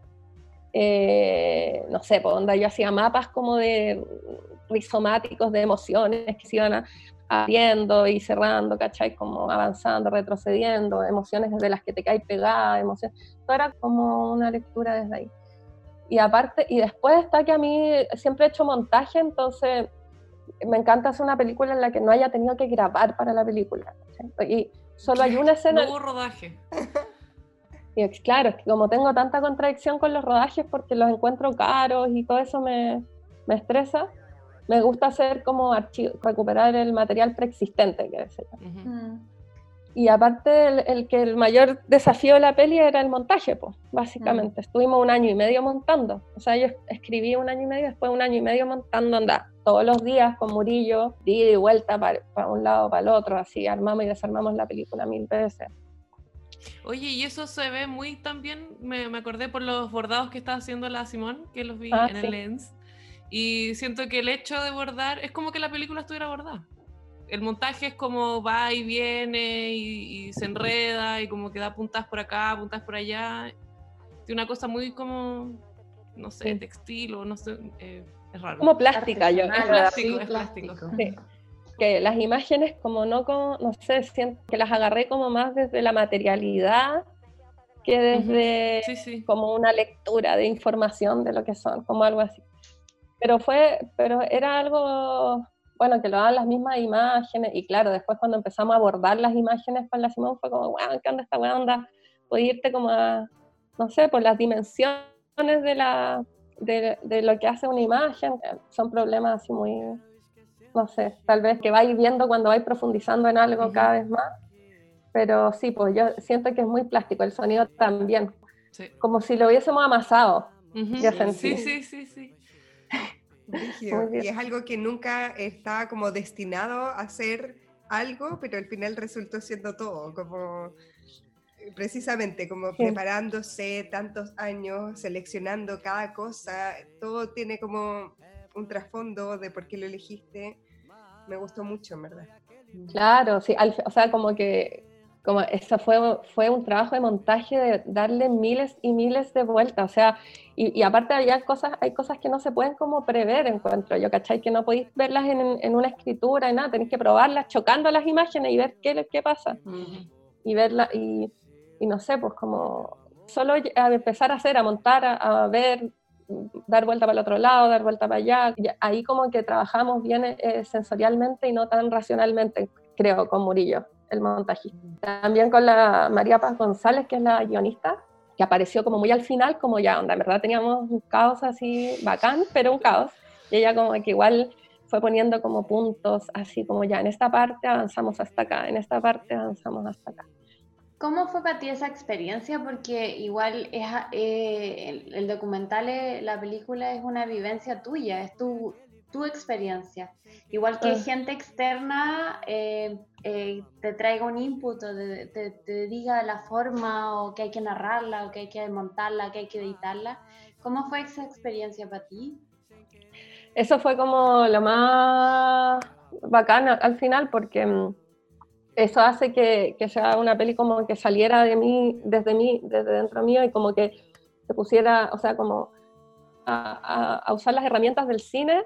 E: Eh, no sé, por onda yo hacía mapas como de rizomáticos de emociones que se iban abriendo y cerrando, ¿cachai? Como avanzando, retrocediendo, emociones desde las que te caes pegada, emociones. Todo era como una lectura desde ahí. Y aparte, y después está que a mí siempre he hecho montaje, entonces me encanta hacer una película en la que no haya tenido que grabar para la película. Y solo hay una escena.
B: No hubo rodaje.
E: Y es- claro, es que como tengo tanta contradicción con los rodajes porque los encuentro caros y todo eso me, me estresa, me gusta hacer como archivo, recuperar el material preexistente, que se llama. Y aparte, el, el que el mayor desafío de la peli era el montaje, pues, básicamente. Estuvimos un año y medio montando. O sea, yo escribí un año y medio, después un año y medio montando, anda, todos los días con Murillo, de ida y vuelta para, para un lado, para el otro, así, armamos y desarmamos la película mil veces.
B: Oye, y eso se ve muy también, me, me acordé por los bordados que estaba haciendo la Simón, que los vi
E: Ah,
B: en
E: sí.
B: el Lens. Y siento que el hecho de bordar es como que la película estuviera bordada. El montaje es como va y viene y, y se enreda y como que da puntas por acá, puntas por allá. Tiene una cosa muy como, no sé, textil o no sé, eh, es raro.
E: Como plástica, yo. Verdad.
B: plástico, es plástico.
E: Sí. que las imágenes como no como, no sé, siento que las agarré como más desde la materialidad que desde
B: Sí, sí.
E: como una lectura de información de lo que son, como algo así. Pero fue, pero era algo, bueno, que lo daban las mismas imágenes, y claro, después cuando empezamos a abordar las imágenes para la Simón fue como, wow, ¿qué onda esta weá onda? Puede irte como a, no sé, por las dimensiones de la de, de lo que hace una imagen, eh, son problemas así muy, no sé, tal vez que vais viendo cuando vais profundizando en algo cada vez más. Pero sí, pues yo siento que es muy plástico, el sonido también,
B: Sí.
E: como si lo hubiésemos amasado.
B: Ujú.
E: Ya
B: sí,
E: sentí.
B: sí, sí, sí.
C: Y es algo que nunca está como destinado a ser algo, pero al final resultó siendo todo, como eh, precisamente como
E: Sí.
C: preparándose tantos años, seleccionando cada cosa, todo tiene como un trasfondo de por qué lo elegiste. Me gustó mucho, en verdad.
E: Claro, sí, al- o sea, como que como eso fue, fue un trabajo de montaje de darle miles y miles de vueltas, o sea, y, y aparte había cosas, hay cosas que no se pueden como prever, encuentro yo, ¿cachai? Que no podéis verlas en, en una escritura y nada, tenéis que probarlas chocando las imágenes y ver qué, qué pasa.
B: Ujú.
E: y verla y, y no sé, pues como solo a empezar a hacer, a montar, a, a ver, dar vuelta para el otro lado, dar vuelta para allá, ahí como que trabajamos bien eh, sensorialmente y no tan racionalmente, creo, con Murillo, el montajista. También con la María Paz González, que es la guionista, que apareció como muy al final, como ya, onda, en verdad teníamos un caos así bacán, pero un caos, y ella como que igual fue poniendo como puntos, así como ya, en esta parte avanzamos hasta acá, en esta parte avanzamos hasta acá.
D: ¿Cómo fue para ti esa experiencia? Porque igual es, eh, el, el documental, eh, la película es una vivencia tuya, es tu, tu experiencia. Igual que
E: Ah.
D: gente externa eh, eh, te traiga un input o te, te- te diga la forma o que hay que narrarla o que hay que montarla, que hay que editarla. ¿Cómo fue esa experiencia para ti?
E: Eso fue como lo más bacán al- al final porque mm, eso hace que, que sea una peli como que saliera de mí, desde mí, desde dentro mío y como que se pusiera, o sea, como a, a- a usar las herramientas del cine,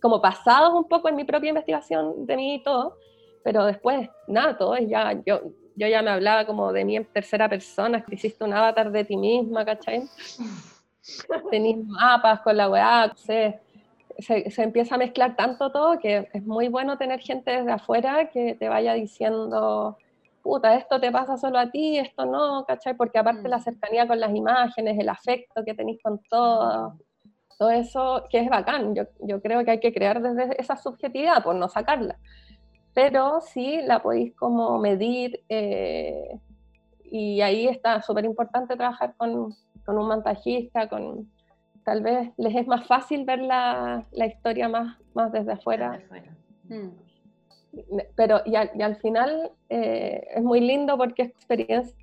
E: como basados un poco en mi propia investigación de mí y todo, pero después, nada, todo es ya, yo, yo ya me hablaba como de mí en tercera persona, que hiciste un avatar de ti misma, ¿cachai? Tenís mapas con la weá, sé, se, se, empieza a mezclar tanto todo que es muy bueno tener gente desde afuera que te vaya diciendo, puta, esto te pasa solo a ti, esto no, ¿cachai? Porque aparte la mm. cercanía con las imágenes, el afecto que tenéis con todo, todo eso, que es bacán, yo, yo creo que hay que crear desde esa subjetividad, por no sacarla. Pero sí la podéis como medir eh, y ahí está súper importante trabajar con, con, un montajista, con tal vez les es más fácil ver la, la historia más, más desde afuera. Mm. Pero y al, y al final eh, es muy lindo porque es experiencia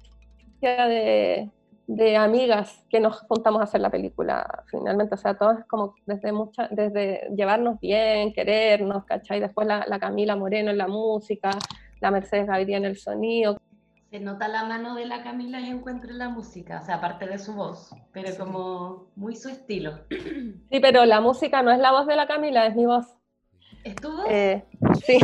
E: de, de, amigas que nos juntamos a hacer la película finalmente, o sea, todo es como desde, mucha, desde llevarnos bien, querernos, ¿cachai? Después la, la Camila Moreno en la música, la Mercedes Gaviria en el sonido,
A: se nota la mano de la Camila y encuentro en la música, o sea, aparte de su voz, pero como muy su estilo.
E: Sí, pero la música no es la voz de la Camila, es mi voz.
A: ¿Es tu voz?
E: Eh, sí.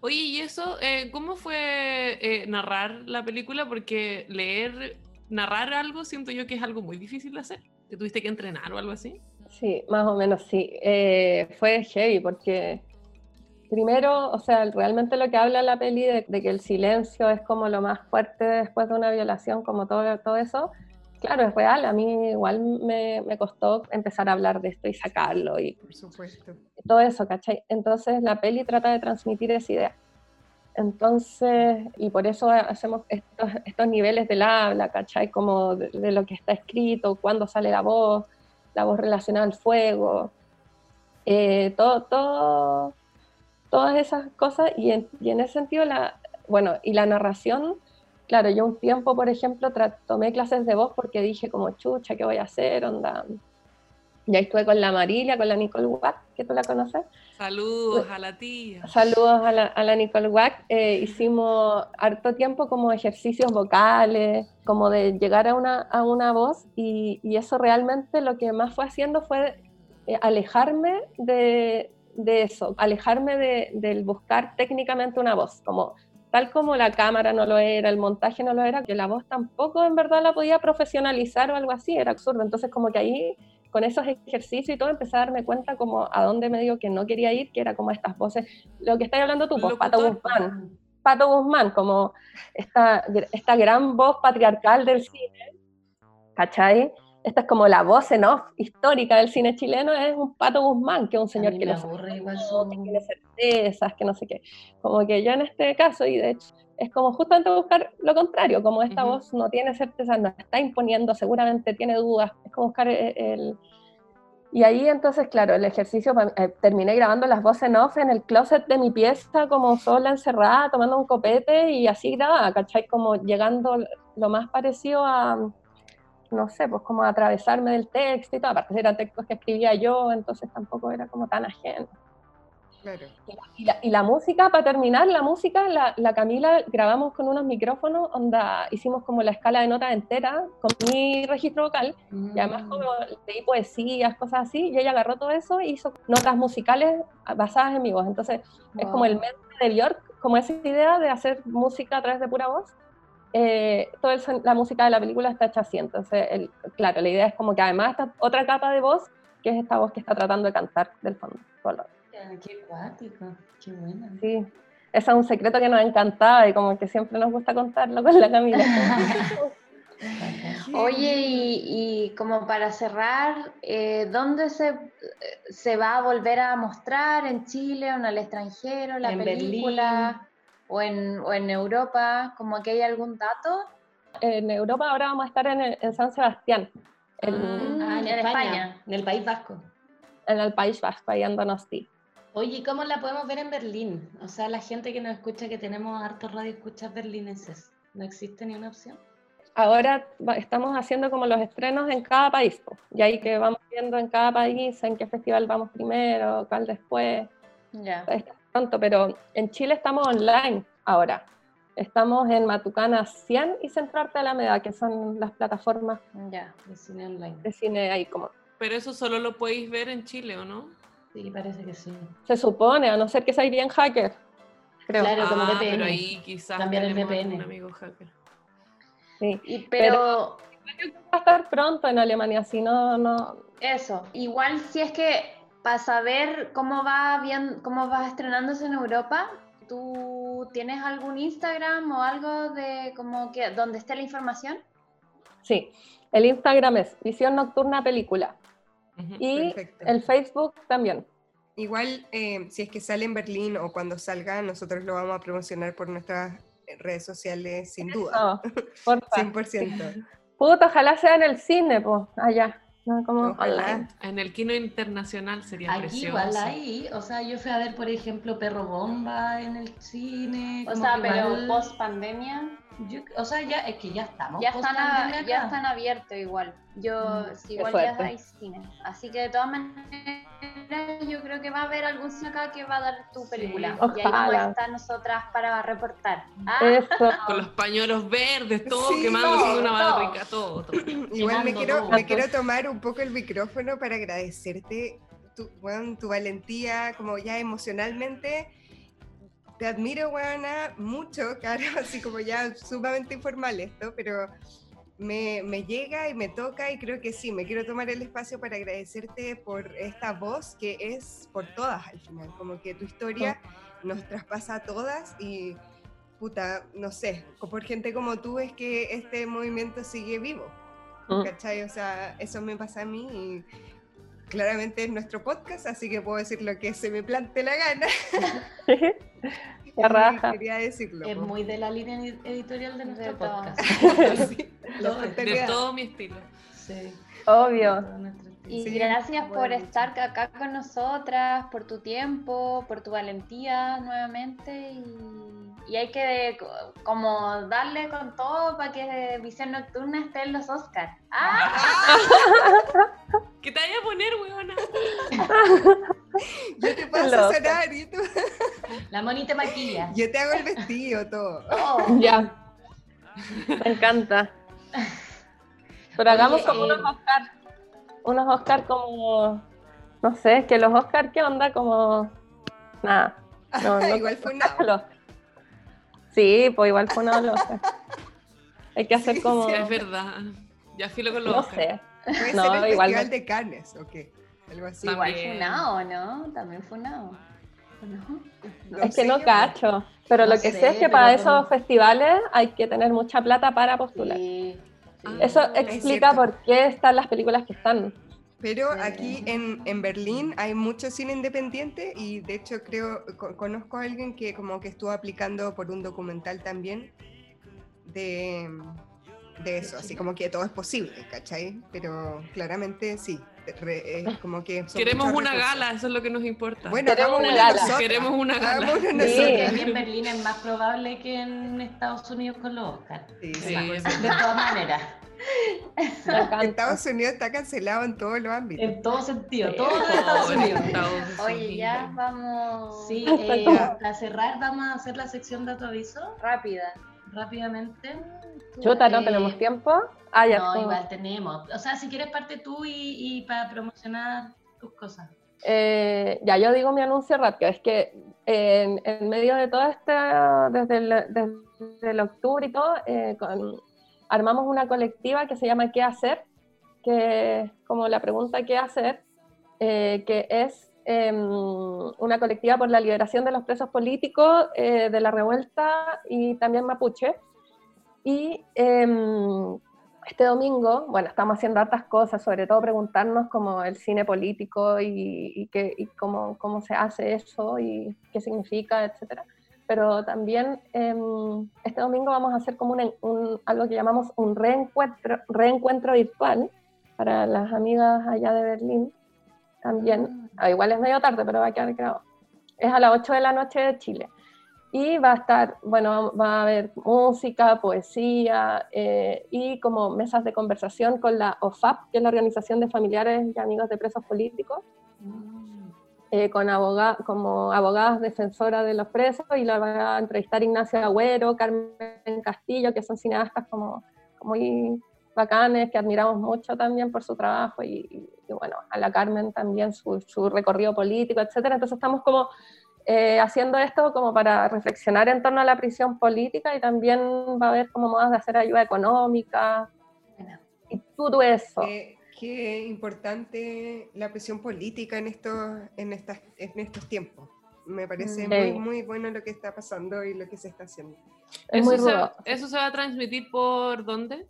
B: Oye, ¿y eso, eh, cómo fue eh, narrar la película? Porque leer, narrar algo, siento yo que es algo muy difícil de hacer. ¿Te tuviste que entrenar o algo así?
E: Sí, más o menos sí. fue heavy porque primero, o sea, realmente lo que habla la peli de, que el silencio es como lo más fuerte después de una violación, como todo, todo eso, claro, es real. A mí igual me, me costó empezar a hablar de esto y sacarlo y
C: Por supuesto.
E: todo eso, ¿cachai? Entonces la peli trata de transmitir esa idea. Entonces, y por eso hacemos estos, estos niveles del habla, ¿cachai? Como de, de lo que está escrito, cuándo sale la voz, la voz relacionada al fuego, eh, todo, todo todas esas cosas y en, y en ese sentido, la, bueno, y la narración, claro, yo un tiempo, por ejemplo, tomé clases de voz porque dije como, chucha, ¿qué voy a hacer? Onda. Y ahí estuve con la Marilia, con la Nicole Wack, que tú la conoces.
B: Saludos a la tía.
E: Saludos a la, a la Nicole Wack. Eh, hicimos harto tiempo como ejercicios vocales, como de llegar a una, a una voz y, y eso realmente lo que más fue haciendo fue eh, alejarme de, de eso, alejarme de, del buscar técnicamente una voz, como tal como la cámara no lo era, el montaje no lo era, que la voz tampoco en verdad la podía profesionalizar o algo así, era absurdo. Entonces como que ahí, con esos ejercicios y todo, empecé a darme cuenta como a dónde me digo que no quería ir, que era como estas voces, lo que estás hablando tú, pues, Pato Guzmán. Pato Guzmán, como esta, esta gran voz patriarcal del cine, ¿cachai? Esta es como la voz en off histórica del cine chileno, es un Pato Guzmán, que es un señor que, no sabe, que tiene certezas, que no sé qué. Como que yo en este caso, y de hecho, es como justamente buscar lo contrario, como esta voz no tiene certezas, no está imponiendo, seguramente tiene dudas, es como buscar el... Y ahí entonces, claro, el ejercicio, eh, terminé grabando las voces en off en el closet de mi pieza, como sola, encerrada, tomando un copete y así grababa, ¿cachai? Como llegando lo más parecido a no sé, pues como atravesarme del texto y todo, aparte eran textos que escribía yo, entonces tampoco era como tan ajeno.
C: Claro.
E: Y, la, y, la, música, para terminar, la música, la, la, Camila grabamos con unos micrófonos, onda, hicimos como la escala de notas entera con mi registro vocal, mm. y además como leí poesías, cosas así, y ella agarró todo eso e hizo notas musicales basadas en mi voz. Entonces wow. es como el mente de Björk, como esa idea de hacer música a través de pura voz, eh, toda la música de la película está hecha así. Entonces, el, claro, la idea es como que además está otra capa de voz, que es esta voz que está tratando de cantar del fondo.
A: Qué cuático, qué buena.
E: Sí, ese es un secreto que nos encantaba y como que siempre nos gusta contarlo con la Camila.
D: Oye, y, y, como para cerrar, eh, ¿dónde se, se va a volver a mostrar? ¿En Chile o en el extranjero la
A: en
D: película? O en, o en Europa, como que hay algún dato.
E: En Europa ahora vamos a estar en, en San Sebastián.
A: En, ah, en, en España, España, en el País Vasco.
E: En el País Vasco, ahí en Donosti.
A: Oye, ¿cómo la podemos ver en Berlín? O sea, la gente que nos escucha, que tenemos hartos radio escuchas berlineses, ¿no existe ni una opción?
E: Ahora estamos haciendo como los estrenos en cada país, y ahí que vamos viendo en cada país en qué festival vamos primero, cuál después.
D: Ya.
E: Yeah pronto, pero en Chile estamos online ahora. Estamos en Matucana 100 y Centro Arte Alameda, que son las plataformas
A: ya, de cine online.
E: De cine ahí como.
B: Pero eso solo lo podéis ver en Chile, ¿o no?
A: Sí, parece que sí.
E: Se supone, a no ser que seáis bien hacker. Creo.
A: Claro, como
B: ah,
A: VPN.
B: Pero ahí quizás
A: También el VPN.
B: un amigo hacker.
E: Sí,
D: y, pero,
E: pero va a estar pronto en Alemania, si no, no.
D: Eso, igual si es que para saber cómo va bien, cómo va estrenándose en Europa, ¿tú tienes algún Instagram o algo de como que donde esté la información?
E: Sí, el Instagram es Visión Nocturna Película
B: Ujú.
E: y
C: Perfecto.
E: el Facebook también.
C: Igual, eh, si es que sale en Berlín o cuando salga, nosotros lo vamos a promocionar por nuestras redes sociales, sin duda.
E: No, porfa.
C: 100%.
E: Puta, ojalá sea en el cine, pues, allá. No, como
C: Ojalá.
B: En el kino internacional sería
A: Aquí
B: precioso.
A: igual hay, o sea, yo fui a ver, por ejemplo, Perro Bomba en el cine.
D: O sea, pero
A: igual-
D: post pandemia
A: yo- o sea, ya es que ya estamos.
D: ya están, a- ya están abiertos igual. Yo,
A: Mm,
D: igual ya hay cine. Así que de todas maneras, yo creo que va a haber algún acá que va a dar tu
A: Sí,
D: película. Y ahí vamos a estar nosotras para reportar. Ah,
E: Eso.
B: Con los pañuelos verdes, todo
C: Sí,
B: quemando
D: todo,
B: una
D: todo.
B: barrica, todo, todo.
C: Igual me quiero,
A: todo.
C: me quiero tomar un poco el micrófono para agradecerte tu, tu valentía, como ya emocionalmente. Te admiro, weona, mucho, claro, así como ya sumamente informal esto, pero me, me llega y me toca y creo que sí, me quiero tomar el espacio para agradecerte por esta voz que es por todas al final, como que tu historia nos traspasa a todas y puta, no sé, por gente como tú es que este movimiento sigue vivo.
E: Mm.
C: ¿Cachai? O sea, eso me pasa a mí y claramente es nuestro podcast, así que puedo decir lo que se me plante la gana.
E: Raja.
C: Quería decirlo.
A: Es muy de la línea edi- editorial de nuestro
D: De
A: podcast.
C: Sí,
B: De todo mi estilo.
A: Sí,
E: Obvio.
D: Y
C: Sí,
D: gracias
C: bueno,
D: por estar acá con nosotras, por tu tiempo, por tu valentía nuevamente. Y, y hay que co- como darle con todo para que Visión Nocturna esté en los Oscars. ¡Ah!
B: ¿Qué te vaya a poner, weona?
C: Yo te paso
E: Loca.
C: a sonar y tú-
A: La monita maquilla.
C: yo te hago el vestido, todo.
D: Oh,
E: Ya. Me encanta. Pero hagamos
A: Oye,
E: como
A: eh,
E: unos Oscar. Unos Oscar como. No sé, que los Oscar, ¿qué onda? Como. Nada. No, no-
C: Igual fue una.
E: los- Sí, pues igual fue los Oscar. Hay que hacer
C: Sí,
E: como.
B: Sí, es verdad. Ya filo con los
E: No
B: Oscar.
E: sé.
C: Puede
E: No,
C: ser el
E: igual
C: festival de Cannes, ¿o qué? Algo así.
D: igual
B: También.
D: funado, ¿no? También funado. ¿O no?
C: No
E: es que no
C: yo-
E: cacho. Pero
A: No
E: lo que sé,
A: sé,
E: es que para
A: como-
E: esos festivales hay que tener mucha plata para postular.
D: Sí, sí.
E: Eso
B: Ah, es
E: explica
C: cierto.
E: por qué están las películas que están.
C: Pero
D: Sí.
C: aquí en, en Berlín hay mucho cine independiente y de hecho creo, co- conozco a alguien que como que estuvo aplicando por un documental también de, de eso, así como que todo es posible, ¿cachai? Pero claramente sí, re- es como que...
B: Queremos una
C: recursos.
B: gala, eso es lo que nos importa.
C: Bueno,
E: Queremos una gala.
C: nosotras.
B: Queremos una gala.
C: Hagamos una
E: Sí.
A: en Berlín es más probable que en Estados Unidos con los Oscars.
C: Sí,
A: De todas maneras.
C: Estados Unidos está cancelado en todos los ámbitos.
A: en todo sentido,
E: Sí,
A: todo en Estados Unidos.
B: Estados
D: Oye, ya vamos
A: Sí, eh, para cerrar vamos a hacer la sección de tu aviso
D: rápida.
A: rápidamente.
E: Chuta, ¿no
A: Eh,
E: tenemos tiempo? Ah, ya.
A: No,
E: como-
A: igual tenemos. O sea, si quieres parte tú y, y para promocionar tus cosas.
E: Eh, ya, yo digo mi anuncio rápido. Es que en, en medio de todo este, desde el, desde el octubre y todo, eh, con- armamos una colectiva que se llama ¿Qué hacer? Que como la pregunta ¿qué hacer? eh, que es em, una colectiva por la liberación de los presos políticos eh, de la revuelta y también mapuche. Y em, este domingo, bueno, estamos haciendo hartas cosas, sobre todo preguntarnos como el cine político y, y, qué- y cómo, cómo se hace eso y qué significa, etcétera. Pero también em, este domingo vamos a hacer como un, algo que llamamos un reencuentro, reencuentro virtual para las amigas allá de Berlín también. Ah, igual es medio tarde, pero va a quedar grabado. Es a las 8 de la noche de Chile. Y va a estar, bueno, va a haber música, poesía eh, y como mesas de conversación con la OFAP, que es la Organización de Familiares y Amigos de Presos Políticos, eh, con aboga como abogadas defensoras de los presos y la va a entrevistar Ignacia Agüero, Carmen Castillo, que son cineastas como, como muy bacanes, que admiramos mucho también por su trabajo y, y- y bueno, a la Carmen también su, su recorrido político, etcétera. Entonces estamos como eh, haciendo esto como para reflexionar en torno a la prisión política y también va a haber como modas de hacer ayuda económica,
D: Bueno,
E: todo eso.
C: Qué, qué importante la presión política en estos, en estas, en estos tiempos. Me parece
E: Mm.
C: muy,
E: Sí.
C: muy bueno lo que está pasando y lo que se está haciendo.
E: Es
B: ¿Eso,
E: muy
B: se,
E: rudo.
B: ¿Eso se va a transmitir por dónde?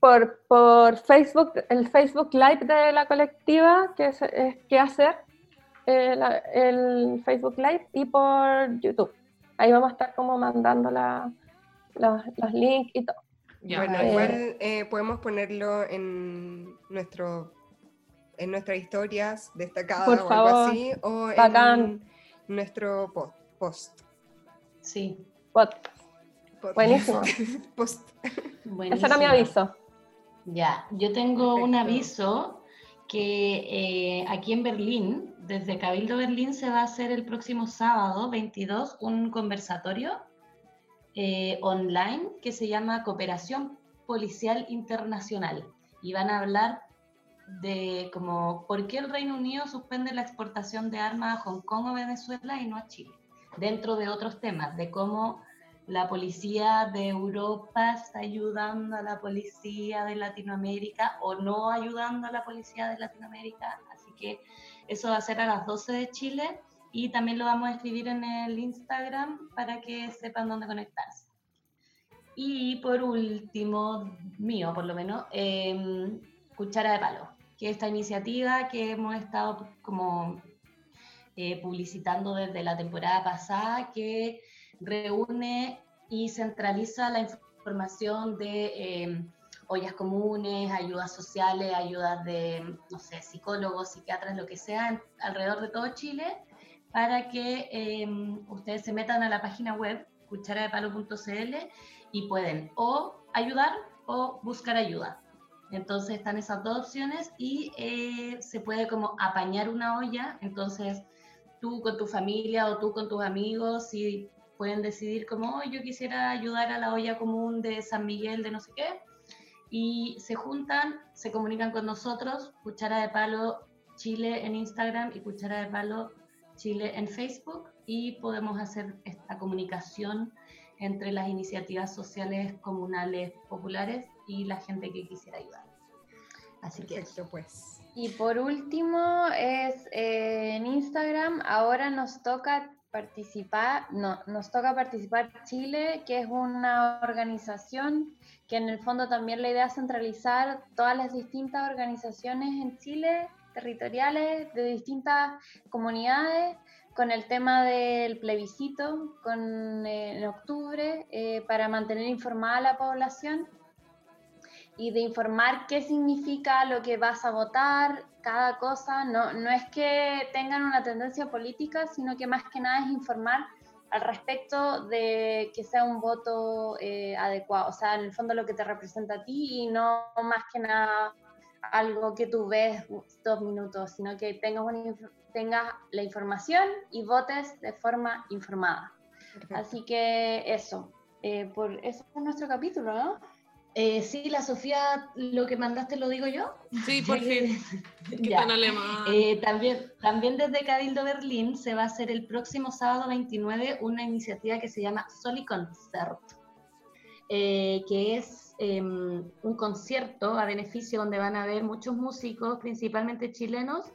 E: Por, por Facebook, el Facebook Live de la colectiva, que es, es qué hacer, eh, el Facebook Live, y por YouTube. Ahí vamos a estar como mandando la, la- los links y todo.
B: Ya.
C: Bueno,
E: Eh,
C: igual eh, podemos ponerlo en nuestro en nuestras historias destacadas
E: Por
C: o
E: favor,
C: algo así, o
E: bacán.
C: en nuestro po- post.
A: Sí.
C: Pod-
E: Buenísimo.
C: post.
A: buenísimo.
E: Ese era mi aviso.
A: Ya, yo tengo un aviso que eh, aquí en Berlín, desde Cabildo Berlín, se va a hacer el próximo sábado 22 un conversatorio eh, online que se llama Cooperación Policial Internacional. Y van a hablar de como por qué el Reino Unido suspende la exportación de armas a Hong Kong o Venezuela y no a Chile, dentro de otros temas, de cómo la policía de Europa está ayudando a la policía de Latinoamérica o no ayudando a la policía de Latinoamérica. Así que eso va a ser a las 12 de Chile y también lo vamos a escribir en el Instagram para que sepan dónde conectarse. Y por último, mío por lo menos, eh, Cuchara de Palo, que esta iniciativa que hemos estado como eh, publicitando desde la temporada pasada, que reúne y centraliza la información de eh, ollas comunes, ayudas sociales, ayudas de, no sé, psicólogos, psiquiatras, lo que sea, alrededor de todo Chile, para que eh, ustedes se metan a la página web cucharadepalo.cl y pueden o ayudar o buscar ayuda. Entonces están esas dos opciones y eh, se puede como apañar una olla, entonces tú con tu familia o tú con tus amigos, si pueden decidir como, "Oh, yo quisiera ayudar a la olla común de San Miguel de no sé qué, y se juntan, se comunican con nosotros, Cuchara de Palo Chile en Instagram y Cuchara de Palo Chile en Facebook, y podemos hacer esta comunicación entre las iniciativas sociales, comunales, populares y la gente que quisiera ayudar. Así que
C: Perfecto, pues.
D: Y por último es eh, en Instagram, ahora nos toca participar, no, nos toca participar Chile, que es una organización que en el fondo también la idea es centralizar todas las distintas organizaciones en Chile, territoriales, de distintas comunidades, con el tema del plebiscito con, eh, en octubre, eh, para mantener informada a la población y de informar qué significa lo que vas a votar, cada cosa. No, no es que tengan una tendencia política, sino que más que nada es informar al respecto de que sea un voto eh, adecuado, o sea, en el fondo lo que te representa a ti y no más que nada algo que tú ves dos minutos, sino que tengas, una tengas la información y votes de forma informada.
C: Perfecto.
D: Así que eso, eh, por eso es nuestro capítulo, ¿no?
A: Eh, sí, la Sofía, lo que mandaste lo digo yo.
B: Sí, por fin.
A: Ya.
B: tan alemán.
A: Eh, también, también desde Cabildo Berlín se va a hacer el próximo sábado 29 una iniciativa que se llama Soliconcert, eh, que es eh, un concierto a beneficio donde van a haber muchos músicos, principalmente chilenos,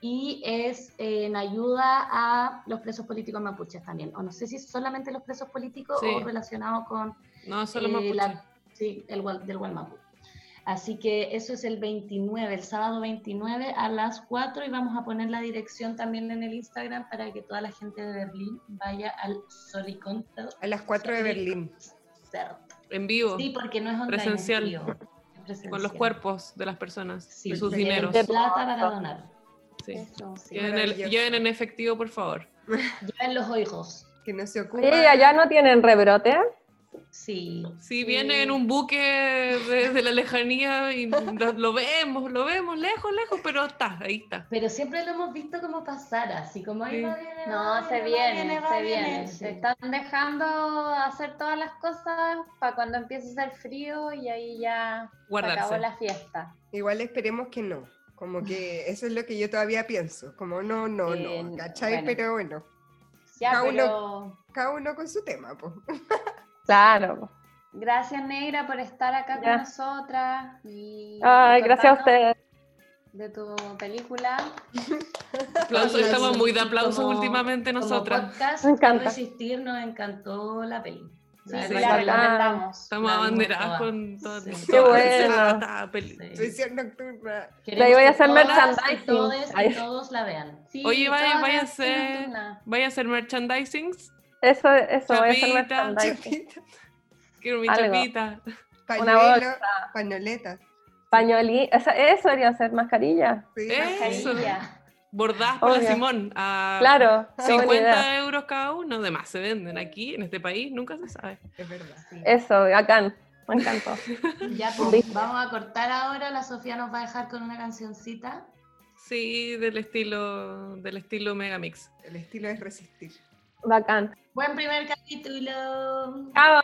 A: y es en ayuda a los presos políticos mapuches también. O no sé si solamente los presos políticos
B: Sí.
A: o relacionado con
B: no, solo
A: eh,
B: mapuche.
A: la- sí, el, del Gualmapu. Así que eso es el 29, el sábado 29 a las 4 y vamos a poner la dirección también en el Instagram para que toda la gente de Berlín vaya al Solicon.
C: A las 4 de Berlín.
B: En vivo,
A: Sí, porque no es online, es
B: Presencial.
A: vivo, es presencial.
B: con los cuerpos de las personas,
A: Sí,
B: de sus dineros.
A: plata para donar.
B: Sí.
D: Eso.
A: Sí.
B: Lleven, el-
C: Maravilloso.
B: lleven en efectivo, por favor.
A: Lleven los oigos.
C: Que no se ocupa.
E: Sí, allá no tienen rebrote.
A: Sí.
B: Si viene en un buque desde la lejanía y lo, lo vemos, lo vemos lejos, lejos, pero está, ahí está.
A: Pero siempre lo hemos visto como pasar, así como ahí
B: Sí.
A: va, viene,
D: No,
A: va,
D: se viene,
A: va,
D: se viene.
A: viene,
D: Se
A: sí.
D: están dejando hacer todas las cosas para cuando empiece a hacer frío y ahí ya se acabó
B: Guardarse.
D: la fiesta.
C: Igual esperemos que no. Como que eso es lo que yo todavía pienso. Como no, no,
D: Eh,
C: no. ¿Cachai?
D: bueno.
C: Pero bueno,
D: Ya,
C: Cada uno-
D: pero
C: cada uno con su tema. pues.
E: Claro.
D: Gracias, Negra, por estar acá
E: Ya.
D: con nosotras. Y
E: Ay, gracias a ustedes.
D: De tu película.
B: Aplausos, estamos muy de aplausos
A: Como-
B: últimamente nosotras.
A: podcast,
E: Me encanta.
A: Resistir nos encantó la peli.
D: Sí,
A: La
D: sí,
A: verdad
D: la recomendamos.
B: Estamos
A: La
B: abanderadas con todo.
A: Sí.
E: Qué bueno.
C: Visión nocturna.
E: Ahí voy a hacer merchandising.
A: Todos, todos la vean.
D: Sí,
B: Oye, vaya- vaya a
D: nocturnas.
B: Vaya a hacer merchandising.
E: Eso, eso,
B: Chapita,
E: merchandising.
C: Chapita,
B: Quiero mi
E: Algo.
B: chapita.
C: Pañuelo,
E: bolsa.
C: pañoleta.
E: Pañolí, eso, eso debería ser mascarilla.
C: Sí.
D: Mascarilla.
B: Bordadas por la. Simón. A
E: Claro, qué buena
B: 50
E: idea.
B: euros cada uno. De más se venden aquí, en este país. Nunca se sabe.
C: Es verdad.
A: Sí.
E: Eso, bacán. Me encantó.
A: Ya, pues, vamos a cortar ahora. La Sofía nos va a dejar con una cancioncita.
B: Sí, del estilo, del estilo Megamix.
C: El estilo es resistir.
E: Bacán.
A: Buen primer capítulo.
E: Chao.